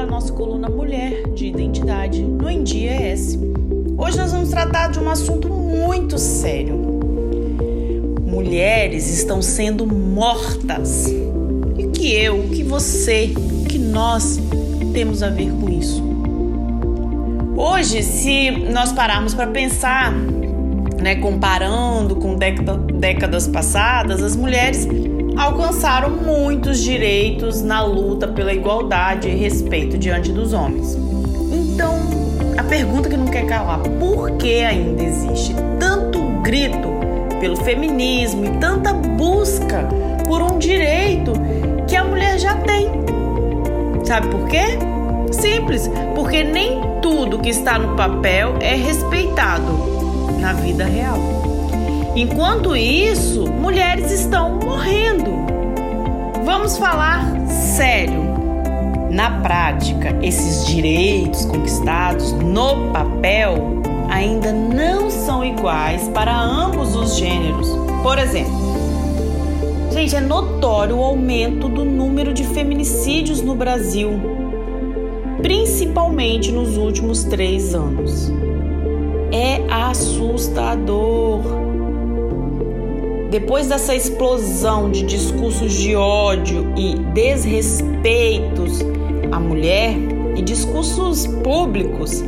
a nossa coluna Mulher de Identidade no Em Dia ES. Hoje nós vamos tratar de um assunto muito sério. Mulheres estão sendo mortas. E que eu, que você, que nós temos a ver com isso? Hoje, se nós pararmos para pensar, né, comparando com décadas passadas, as mulheres alcançaram muitos direitos na luta pela igualdade e respeito diante dos homens. Então, a pergunta que não quer calar, por que ainda existe tanto grito pelo feminismo e tanta busca por um direito que a mulher já tem? Sabe por quê? Simples, porque nem tudo que está no papel é respeitado na vida real. Enquanto isso, mulheres estão morrendo. Vamos falar sério. Na prática, esses direitos conquistados no papel ainda não são iguais para ambos os gêneros. Por exemplo, gente, é notório o aumento do número de feminicídios no Brasil, principalmente nos últimos três anos. É assustador. Depois dessa explosão de discursos de ódio e desrespeitos à mulher e discursos públicos,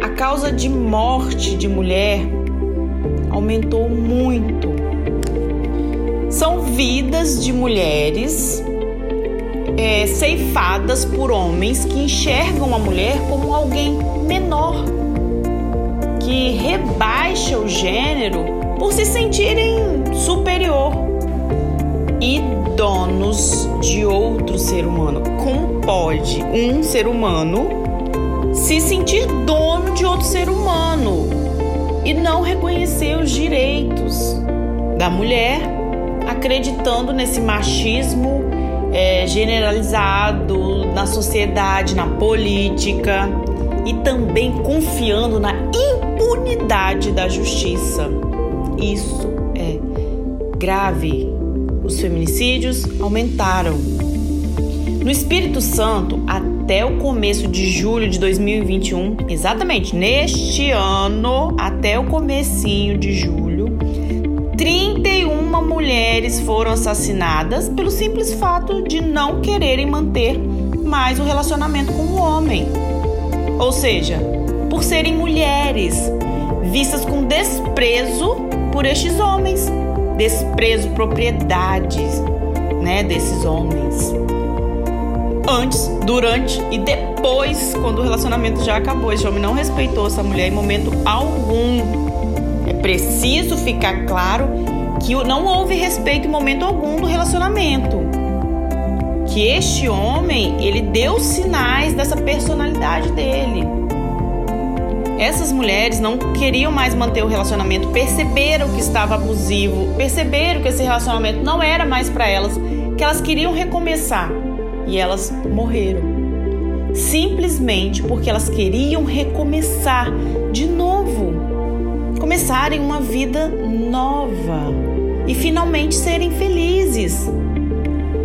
a causa de morte de mulher aumentou muito. São vidas de mulheres é, ceifadas por homens que enxergam a mulher como alguém menor, que rebaixa o gênero por se sentirem superior e donos de outro ser humano. Como pode um ser humano se sentir dono de outro ser humano e não reconhecer os direitos da mulher, acreditando nesse machismo é, generalizado na sociedade, na política e também confiando na impunidade da justiça? Isso é grave. Os feminicídios aumentaram. No Espírito Santo, até o começo de julho de 2021, exatamente neste ano, até o comecinho de julho, 31 mulheres foram assassinadas pelo simples fato de não quererem manter mais o relacionamento com o homem. Ou seja, por serem mulheres, vistas com desprezo por estes homens. Desprezo propriedades, né, desses homens. Antes, durante e depois, quando o relacionamento já acabou, esse homem não respeitou essa mulher em momento algum. É preciso ficar claro que não houve respeito em momento algum do relacionamento. Que este homem, ele deu sinais dessa personalidade dele essas mulheres não queriam mais manter o relacionamento, perceberam que estava abusivo, perceberam que esse relacionamento não era mais para elas, que elas queriam recomeçar e elas morreram. Simplesmente porque elas queriam recomeçar de novo, começarem uma vida nova e finalmente serem felizes,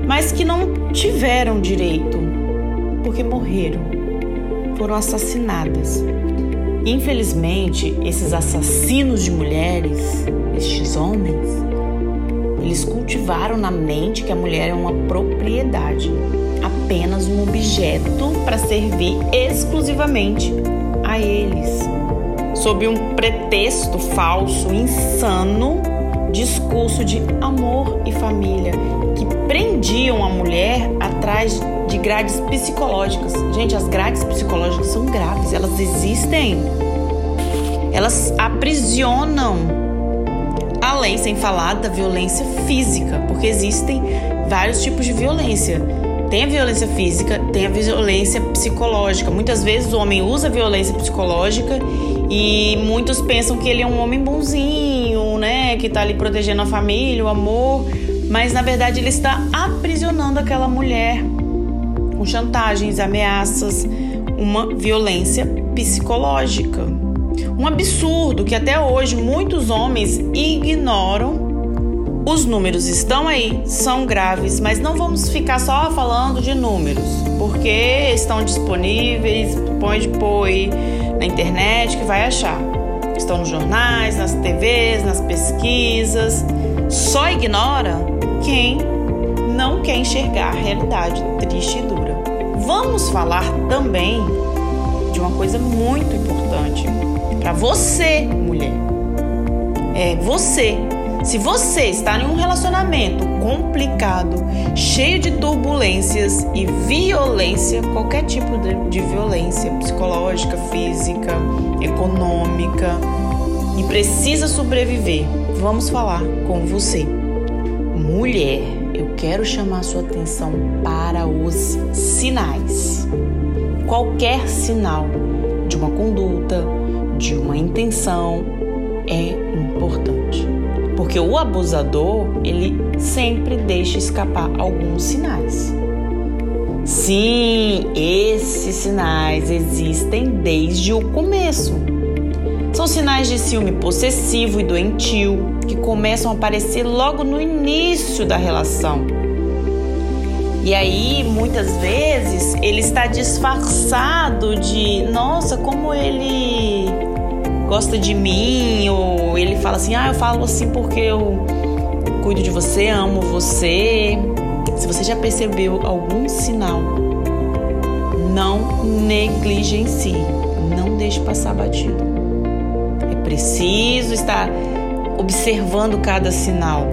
mas que não tiveram direito porque morreram, foram assassinadas. Infelizmente, esses assassinos de mulheres, estes homens, eles cultivaram na mente que a mulher é uma propriedade, apenas um objeto para servir exclusivamente a eles. Sob um pretexto falso, insano, discurso de amor e família que prendiam a mulher atrás de grades psicológicas. Gente, as grades psicológicas são graves, elas existem. Elas aprisionam. Além, sem falar da violência física, porque existem vários tipos de violência. Tem a violência física, tem a violência psicológica. Muitas vezes o homem usa a violência psicológica e muitos pensam que ele é um homem bonzinho, né? Que tá ali protegendo a família, o amor. Mas na verdade ele está aprisionando aquela mulher com chantagens, ameaças, uma violência psicológica. Um absurdo que até hoje muitos homens ignoram Os números estão aí, são graves, mas não vamos ficar só falando de números, porque estão disponíveis, pode pôr aí na internet que vai achar. Estão nos jornais, nas TVs, nas pesquisas. Só ignora quem não quer enxergar a realidade triste e dura. Vamos falar também de uma coisa muito importante para você, mulher. É você se você está em um relacionamento complicado, cheio de turbulências e violência, qualquer tipo de, de violência psicológica, física, econômica, e precisa sobreviver, vamos falar com você. Mulher, eu quero chamar sua atenção para os sinais. Qualquer sinal de uma conduta, de uma intenção é importante. Porque o abusador, ele sempre deixa escapar alguns sinais. Sim, esses sinais existem desde o começo. São sinais de ciúme possessivo e doentio que começam a aparecer logo no início da relação. E aí, muitas vezes, ele está disfarçado de, nossa, como ele gosta de mim, ou ele fala assim: ah, eu falo assim porque eu cuido de você, amo você. Se você já percebeu algum sinal, não negligencie, não deixe passar batido. Preciso estar observando cada sinal.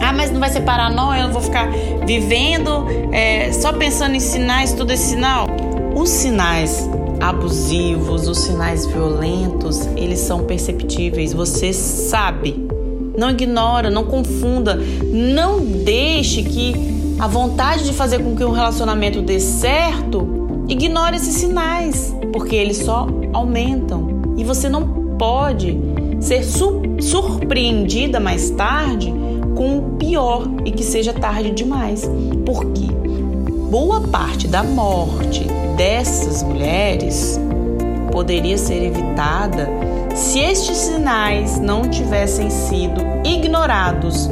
Ah, mas não vai separar, não? Eu vou ficar vivendo é, só pensando em sinais, tudo é sinal. Os sinais abusivos, os sinais violentos, eles são perceptíveis, você sabe. Não ignora, não confunda, não deixe que a vontade de fazer com que um relacionamento dê certo ignore esses sinais, porque eles só aumentam. E você não pode ser su surpreendida mais tarde com o pior e que seja tarde demais. Porque boa parte da morte, dessas mulheres poderia ser evitada se estes sinais não tivessem sido ignorados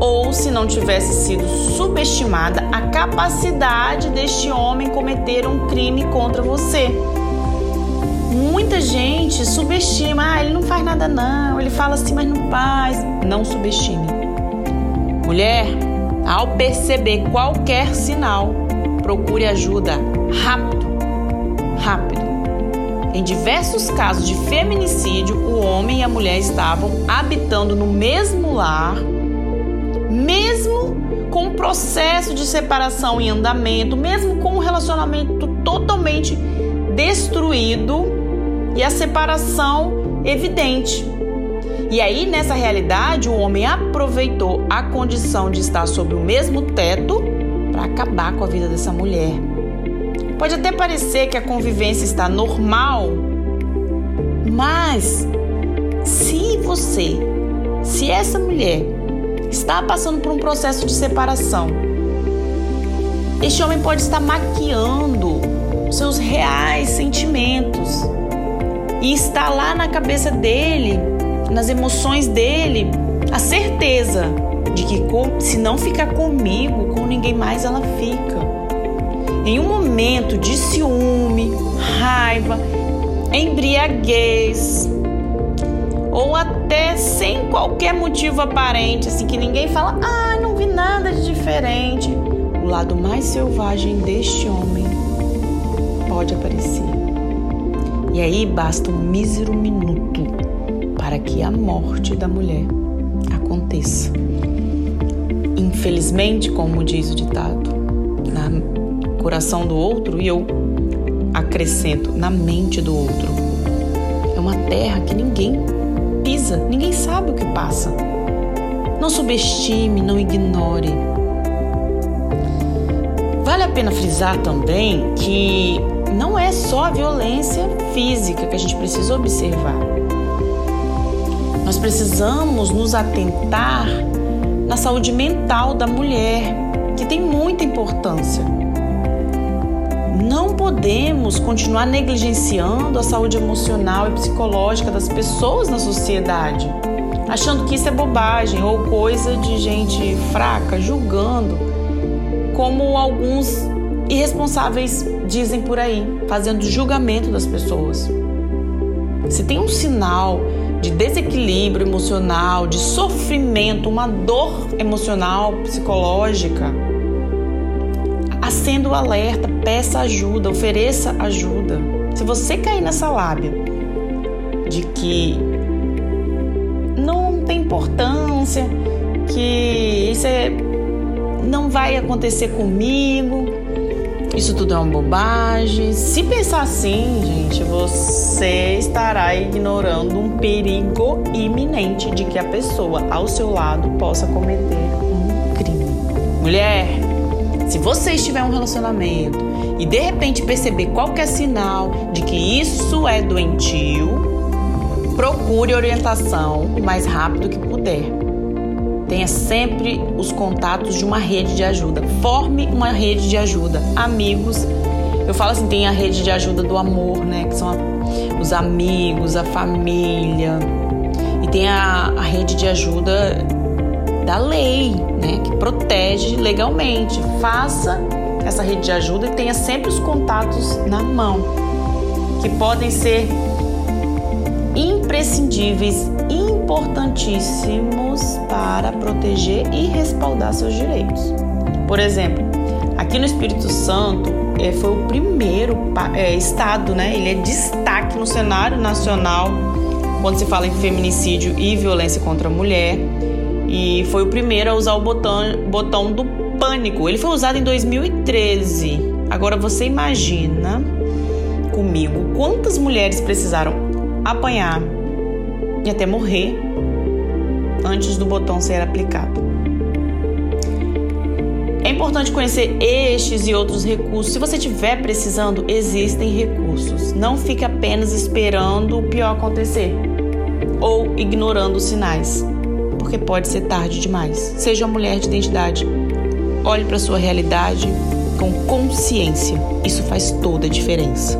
ou se não tivesse sido subestimada a capacidade deste homem cometer um crime contra você. Muita gente subestima, ah, ele não faz nada não, ele fala assim, mas não faz. Não subestime. Mulher, ao perceber qualquer sinal, procure ajuda rápido, rápido. Em diversos casos de feminicídio, o homem e a mulher estavam habitando no mesmo lar, mesmo com o processo de separação em andamento, mesmo com o relacionamento totalmente destruído e a separação evidente. E aí, nessa realidade, o homem aproveitou a condição de estar sob o mesmo teto para acabar com a vida dessa mulher. Pode até parecer que a convivência está normal, mas se você, se essa mulher está passando por um processo de separação, este homem pode estar maquiando seus reais sentimentos e está lá na cabeça dele, nas emoções dele, a certeza de que se não ficar comigo, com ninguém mais ela fica. Em um momento de ciúme, raiva, embriaguez, ou até sem qualquer motivo aparente, assim que ninguém fala, ah, não vi nada de diferente. O lado mais selvagem deste homem pode aparecer. E aí basta um mísero minuto para que a morte da mulher aconteça. Infelizmente, como diz o ditado, na coração do outro, e eu acrescento, na mente do outro. É uma terra que ninguém pisa, ninguém sabe o que passa. Não subestime, não ignore. Vale a pena frisar também que não é só a violência física que a gente precisa observar. Nós precisamos nos atentar na saúde mental da mulher, que tem muita importância. Não podemos continuar negligenciando a saúde emocional e psicológica das pessoas na sociedade. achando que isso é bobagem ou coisa de gente fraca, julgando, como alguns irresponsáveis dizem por aí, fazendo julgamento das pessoas. Se tem um sinal de desequilíbrio emocional, de sofrimento, uma dor emocional, psicológica, acenda o alerta, peça ajuda, ofereça ajuda. Se você cair nessa lábia de que não tem importância, que isso é, não vai acontecer comigo, isso tudo é uma bobagem. Se pensar assim, gente, você estará ignorando um perigo iminente de que a pessoa ao seu lado possa cometer um crime. Mulher, se você estiver em um relacionamento e de repente perceber qualquer sinal de que isso é doentio, procure orientação o mais rápido que puder. Tenha sempre os contatos de uma rede de ajuda. Forme uma rede de ajuda. Amigos. Eu falo assim, tem a rede de ajuda do amor, né? Que são os amigos, a família. E tem a, a rede de ajuda da lei, né? Que protege legalmente. Faça essa rede de ajuda e tenha sempre os contatos na mão, que podem ser imprescindíveis, importantíssimos para proteger e respaldar seus direitos. Por exemplo, aqui no Espírito Santo é, foi o primeiro é, estado, né? Ele é destaque no cenário nacional quando se fala em feminicídio e violência contra a mulher. E foi o primeiro a usar o botão, botão do pânico. Ele foi usado em 2013. Agora você imagina comigo quantas mulheres precisaram apanhar e até morrer antes do botão ser aplicado. É importante conhecer estes e outros recursos. Se você estiver precisando, existem recursos. Não fique apenas esperando o pior acontecer ou ignorando os sinais, porque pode ser tarde demais. Seja uma mulher de identidade, olhe para sua realidade com consciência. Isso faz toda a diferença.